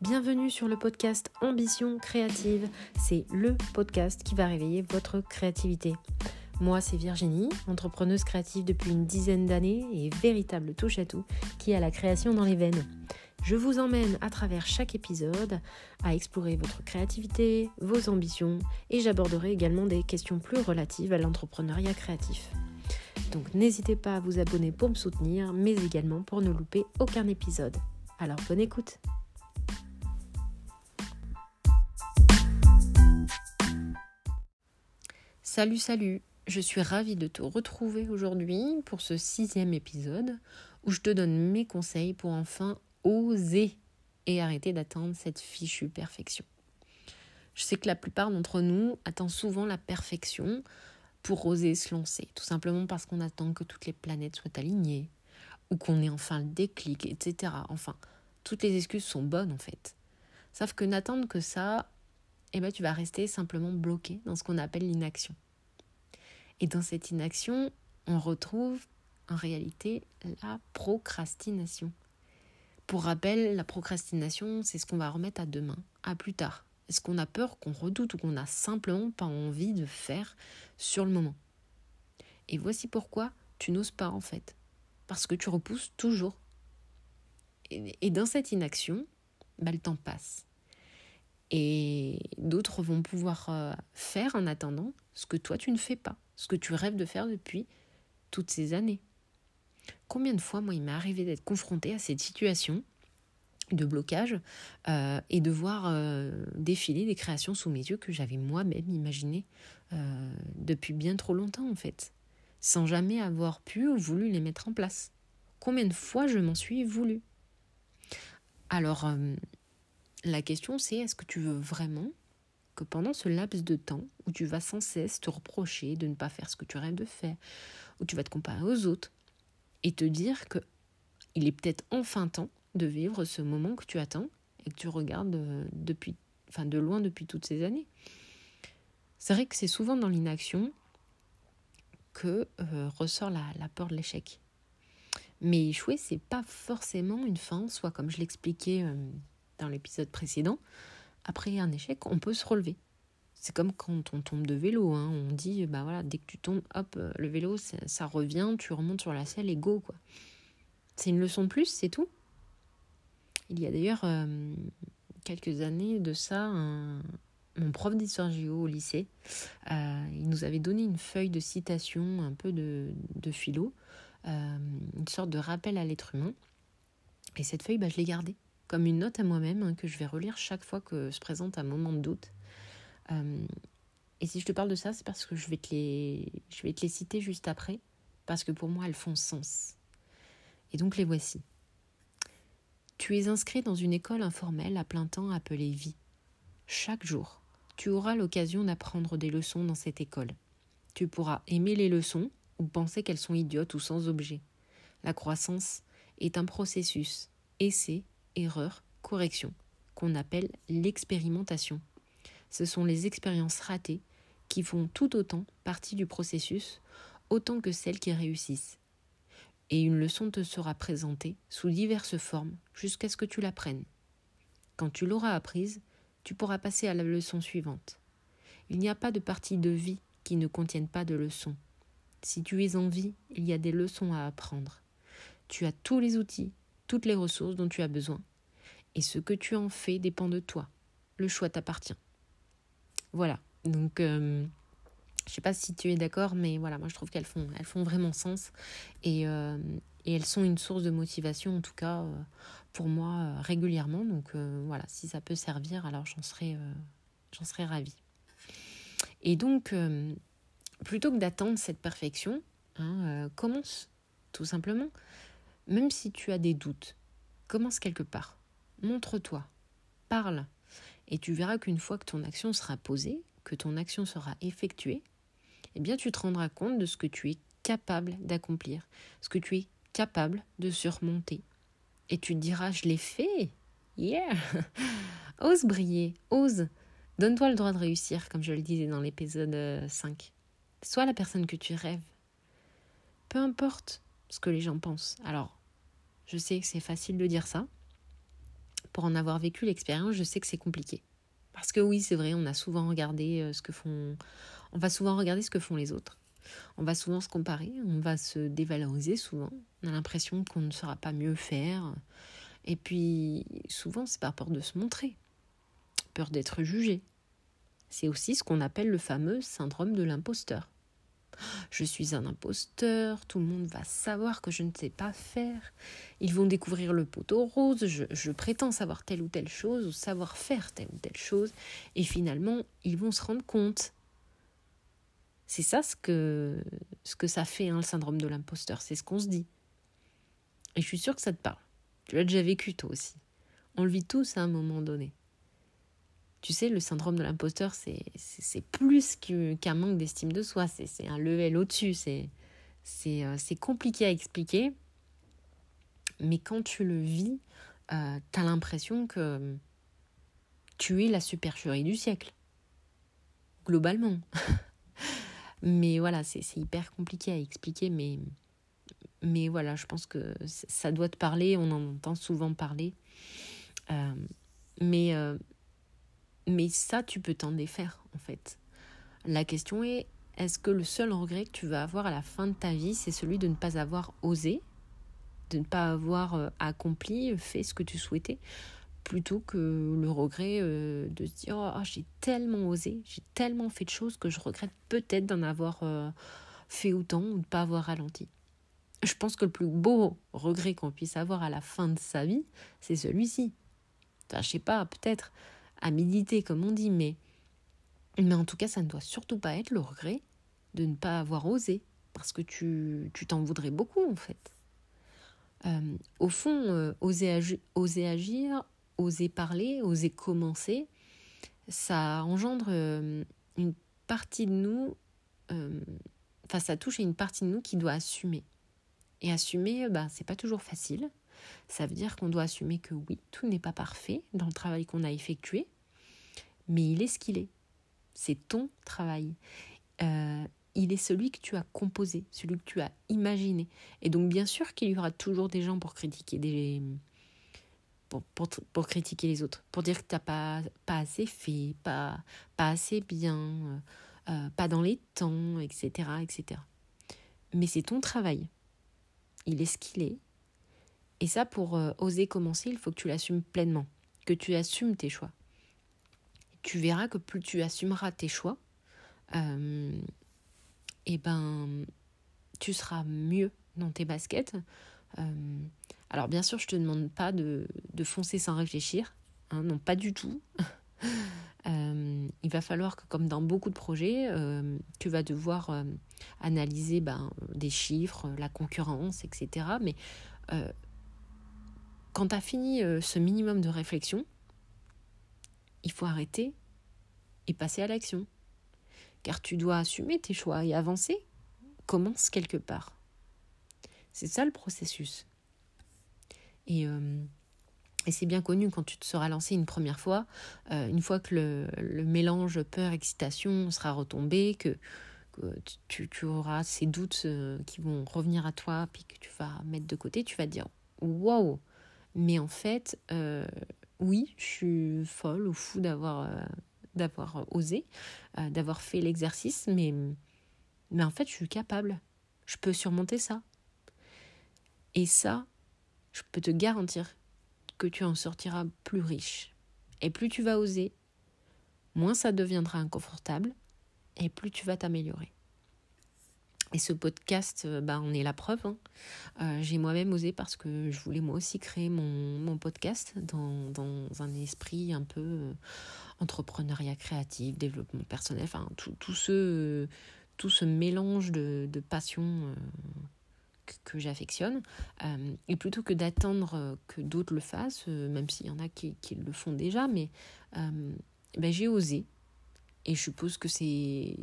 Bienvenue sur le podcast Ambition créative. C'est le podcast qui va réveiller votre créativité. Moi, c'est Virginie, entrepreneuse créative depuis une dizaine d'années et véritable touche-à-tout qui a la création dans les veines. Je vous emmène à travers chaque épisode à explorer votre créativité, vos ambitions et j'aborderai également des questions plus relatives à l'entrepreneuriat créatif. Donc n'hésitez pas à vous abonner pour me soutenir, mais également pour ne louper aucun épisode. Alors bonne écoute Salut salut, je suis ravie de te retrouver aujourd'hui pour ce sixième épisode où je te donne mes conseils pour enfin oser et arrêter d'attendre cette fichue perfection. Je sais que la plupart d'entre nous attendent souvent la perfection pour oser se lancer, tout simplement parce qu'on attend que toutes les planètes soient alignées, ou qu'on ait enfin le déclic, etc. Enfin, toutes les excuses sont bonnes en fait. Sauf que n'attendre que ça, eh ben, tu vas rester simplement bloqué dans ce qu'on appelle l'inaction. Et dans cette inaction, on retrouve en réalité la procrastination. Pour rappel, la procrastination, c'est ce qu'on va remettre à demain, à plus tard. Est-ce qu'on a peur, qu'on redoute ou qu'on n'a simplement pas envie de faire sur le moment? Et voici pourquoi tu n'oses pas en fait. Parce que tu repousses toujours. Et, dans cette inaction, bah, le temps passe. Et d'autres vont pouvoir euh, faire en attendant ce que toi tu ne fais pas, ce que tu rêves de faire depuis toutes ces années. Combien de fois, moi, il m'est arrivé d'être confronté à cette situation de blocage euh, et de voir euh, défiler des créations sous mes yeux que j'avais moi-même imaginées euh, depuis bien trop longtemps en fait, sans jamais avoir pu ou voulu les mettre en place. Combien de fois je m'en suis voulu? Alors, la question c'est est-ce que tu veux vraiment pendant ce laps de temps où tu vas sans cesse te reprocher de ne pas faire ce que tu rêves de faire, où tu vas te comparer aux autres, et te dire que il est peut-être enfin temps de vivre ce moment que tu attends et que tu regardes euh, depuis, enfin de loin depuis toutes ces années. C'est vrai que c'est souvent dans l'inaction que euh, ressort la, peur de l'échec. Mais échouer, c'est pas forcément une fin, soit comme je l'expliquais euh, dans l'épisode précédent, après un échec, on peut se relever. C'est comme quand on tombe de vélo, hein. on dit, bah voilà, dès que tu tombes, hop, le vélo, ça, revient, tu remontes sur la selle et go, quoi. C'est une leçon de plus, c'est tout. Il y a d'ailleurs euh, quelques années de ça, mon prof d'histoire géo au lycée, euh, il nous avait donné une feuille de citation, un peu de, philo, euh, une sorte de rappel à l'être humain. Et cette feuille, bah, je l'ai gardée comme une note à moi-même hein, que je vais relire chaque fois que se présente un moment de doute. Euh, et si je te parle de ça, c'est parce que je vais, te les, je vais te les citer juste après, parce que pour moi, elles font sens. Et donc les voici. Tu es inscrit dans une école informelle à plein temps appelée vie. Chaque jour, tu auras l'occasion d'apprendre des leçons dans cette école. Tu pourras aimer les leçons ou penser qu'elles sont idiotes ou sans objet. La croissance est un processus, essai, erreur, correction, qu'on appelle l'expérimentation ce sont les expériences ratées qui font tout autant partie du processus, autant que celles qui réussissent. Et une leçon te sera présentée sous diverses formes jusqu'à ce que tu l'apprennes. Quand tu l'auras apprise, tu pourras passer à la leçon suivante. Il n'y a pas de partie de vie qui ne contienne pas de leçons. Si tu es en vie, il y a des leçons à apprendre. Tu as tous les outils, toutes les ressources dont tu as besoin. Et ce que tu en fais dépend de toi. Le choix t'appartient. Voilà. Donc, euh, je sais pas si tu es d'accord, mais voilà, moi je trouve qu'elles font, elles font vraiment sens et, euh, elles sont une source de motivation, en tout cas euh, pour moi régulièrement. Donc voilà, si ça peut servir, alors j'en serais, j'en serais ravie. Et donc, plutôt que d'attendre cette perfection, hein, commence tout simplement. Même si tu as des doutes, commence quelque part. Montre-toi, parle, et tu verras qu'une fois que ton action sera posée, que ton action sera effectuée, eh bien tu te rendras compte de ce que tu es capable d'accomplir, ce que tu es capable de surmonter. Et tu te diras, je l'ai fait. Yeah Ose briller, ose. Donne-toi le droit de réussir, comme je le disais dans l'épisode 5. Euh, Sois la personne que tu rêves. Peu importe ce que les gens pensent. Alors, je sais que c'est facile de dire ça, pour en avoir vécu l'expérience, je sais que c'est compliqué. Parce que oui, c'est vrai, on a souvent regardé euh, ce que font. On va souvent regarder ce que font les autres. On va souvent se comparer, on va se dévaloriser souvent. On a l'impression qu'on ne saura pas mieux faire. Et puis, souvent, c'est par peur de se montrer, peur d'être jugé. C'est aussi ce qu'on appelle le fameux syndrome de l'imposteur. Je suis un imposteur, tout le monde va savoir que je ne sais pas faire. Ils vont découvrir le poteau rose, je, prétends savoir telle ou telle chose, ou savoir faire telle ou telle chose, et finalement, ils vont se rendre compte. C'est ça ce que, ce que ça fait, hein, le syndrome de l'imposteur, c'est ce qu'on se dit. Et je suis sûre que ça te parle. Tu l'as déjà vécu toi aussi. On le vit tous à un moment donné. Tu sais, le syndrome de l'imposteur, c'est plus qu'un manque d'estime de soi, c'est un level au-dessus, euh, c'est compliqué à expliquer. Mais quand tu le vis, euh, tu as l'impression que tu es la supercherie du siècle, globalement. mais voilà, c'est hyper compliqué à expliquer, mais, mais voilà, je pense que ça doit te parler, on en entend souvent parler. Euh, mais euh, mais ça, tu peux t'en défaire, en fait. La question est, est-ce que le seul regret que tu vas avoir à la fin de ta vie, c'est celui de ne pas avoir osé, de ne pas avoir euh, accompli, fait ce que tu souhaitais, plutôt que le regret euh, de se dire, oh, j'ai tellement osé, j'ai tellement fait de choses que je regrette peut-être d'en avoir euh, fait autant ou de ne pas avoir ralenti. Je pense que le plus beau regret qu'on puisse avoir à la fin de sa vie, c'est celui-ci. Enfin, je sais pas, peut-être à méditer, comme on dit, mais, mais en tout cas, ça ne doit surtout pas être le regret de ne pas avoir osé, parce que tu t'en voudrais beaucoup, en fait. Euh, au fond, euh, oser, oser, agir, oser parler, oser commencer, ça engendre euh, une partie de nous, enfin ça touche à une partie de nous qui doit assumer. Et assumer, bah, c'est pas toujours facile. Ça veut dire qu'on doit assumer que oui, tout n'est pas parfait dans le travail qu'on a effectué, mais il est ce qu'il est. C'est ton travail. Euh, il est celui que tu as composé, celui que tu as imaginé. Et donc bien sûr qu'il y aura toujours des gens pour critiquer des pour, critiquer les autres, pour dire que tu n'as pas, pas assez fait, pas, pas assez bien, euh, euh, pas dans les temps, etc. etc. Mais c'est ton travail. Il est ce qu'il est. Et ça, pour euh, oser commencer, il faut que tu l'assumes pleinement, que tu assumes tes choix. Tu verras que plus tu assumeras tes choix, euh, eh ben, tu seras mieux dans tes baskets. Euh, alors bien sûr, je te demande pas de, foncer sans réfléchir, hein, non pas du tout. Il va falloir que, comme dans beaucoup de projets, tu vas devoir analyser ben, des chiffres, la concurrence, etc. Mais quand tu as fini euh, ce minimum de réflexion, il faut arrêter et passer à l'action. Car tu dois assumer tes choix et avancer. Commence quelque part. C'est ça le processus. Et, euh, c'est bien connu quand tu te seras lancé une première fois, euh, une fois que le, mélange peur-excitation sera retombé, que, tu, tu, auras ces doutes qui vont revenir à toi, puis que tu vas mettre de côté, tu vas te dire Waouh, mais en fait, euh, oui, je suis folle ou fou d'avoir euh, d'avoir osé, euh, d'avoir fait l'exercice, mais, mais en fait, je suis capable. Je peux surmonter ça. Et ça, je peux te garantir que tu en sortiras plus riche. Et plus tu vas oser, moins ça deviendra inconfortable et plus tu vas t'améliorer. Et ce podcast, euh, bah, on est la preuve. Hein. Euh, j'ai moi-même osé parce que je voulais moi aussi créer mon, mon podcast dans, dans, un esprit un peu euh, entrepreneuriat créatif, développement personnel, enfin tout, tout, ce, tout ce mélange de, de passion que, j'affectionne. et plutôt que d'attendre que d'autres le fassent, même s'il y en a qui, qui, le font déjà, mais ben, j'ai osé. Et je suppose que c'est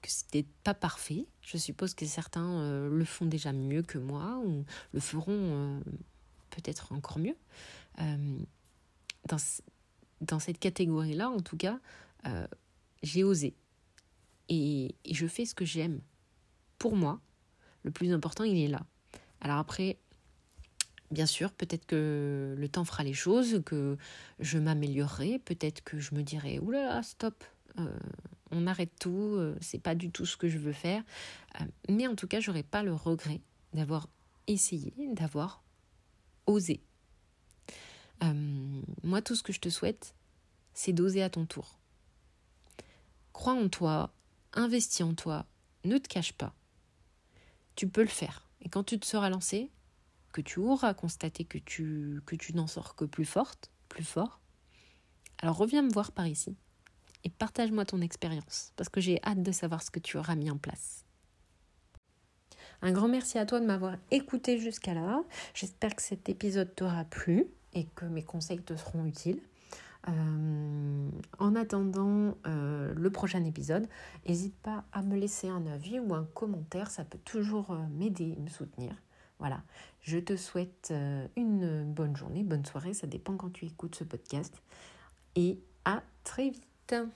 que c'était pas parfait. Je suppose que certains euh, le font déjà mieux que moi ou le feront euh, peut-être encore mieux. Euh, dans, dans, cette catégorie-là, en tout cas, j'ai osé. Et, je fais ce que j'aime. Pour moi, le plus important, il est là. Alors après, Bien sûr, peut-être que le temps fera les choses, que je m'améliorerai, peut-être que je me dirai oulala, stop, on arrête tout, euh, c'est pas du tout ce que je veux faire. Euh, mais en tout cas, j'aurai pas le regret d'avoir essayé, d'avoir osé. moi, tout ce que je te souhaite, c'est d'oser à ton tour. Crois en toi, investis en toi, ne te cache pas. Tu peux le faire. Et quand tu te seras lancé, que tu auras constaté que tu, que tu n'en sors que plus forte, plus fort, alors reviens me voir par ici et partage-moi ton expérience parce que j'ai hâte de savoir ce que tu auras mis en place. Un grand merci à toi de m'avoir écouté jusqu'à là. J'espère que cet épisode t'aura plu et que mes conseils te seront utiles. Euh, en attendant euh, le prochain épisode, n'hésite pas à me laisser un avis ou un commentaire, ça peut toujours euh, m'aider, me soutenir. Voilà, je te souhaite une bonne journée, bonne soirée, ça dépend quand tu écoutes ce podcast. Et à très vite. Então...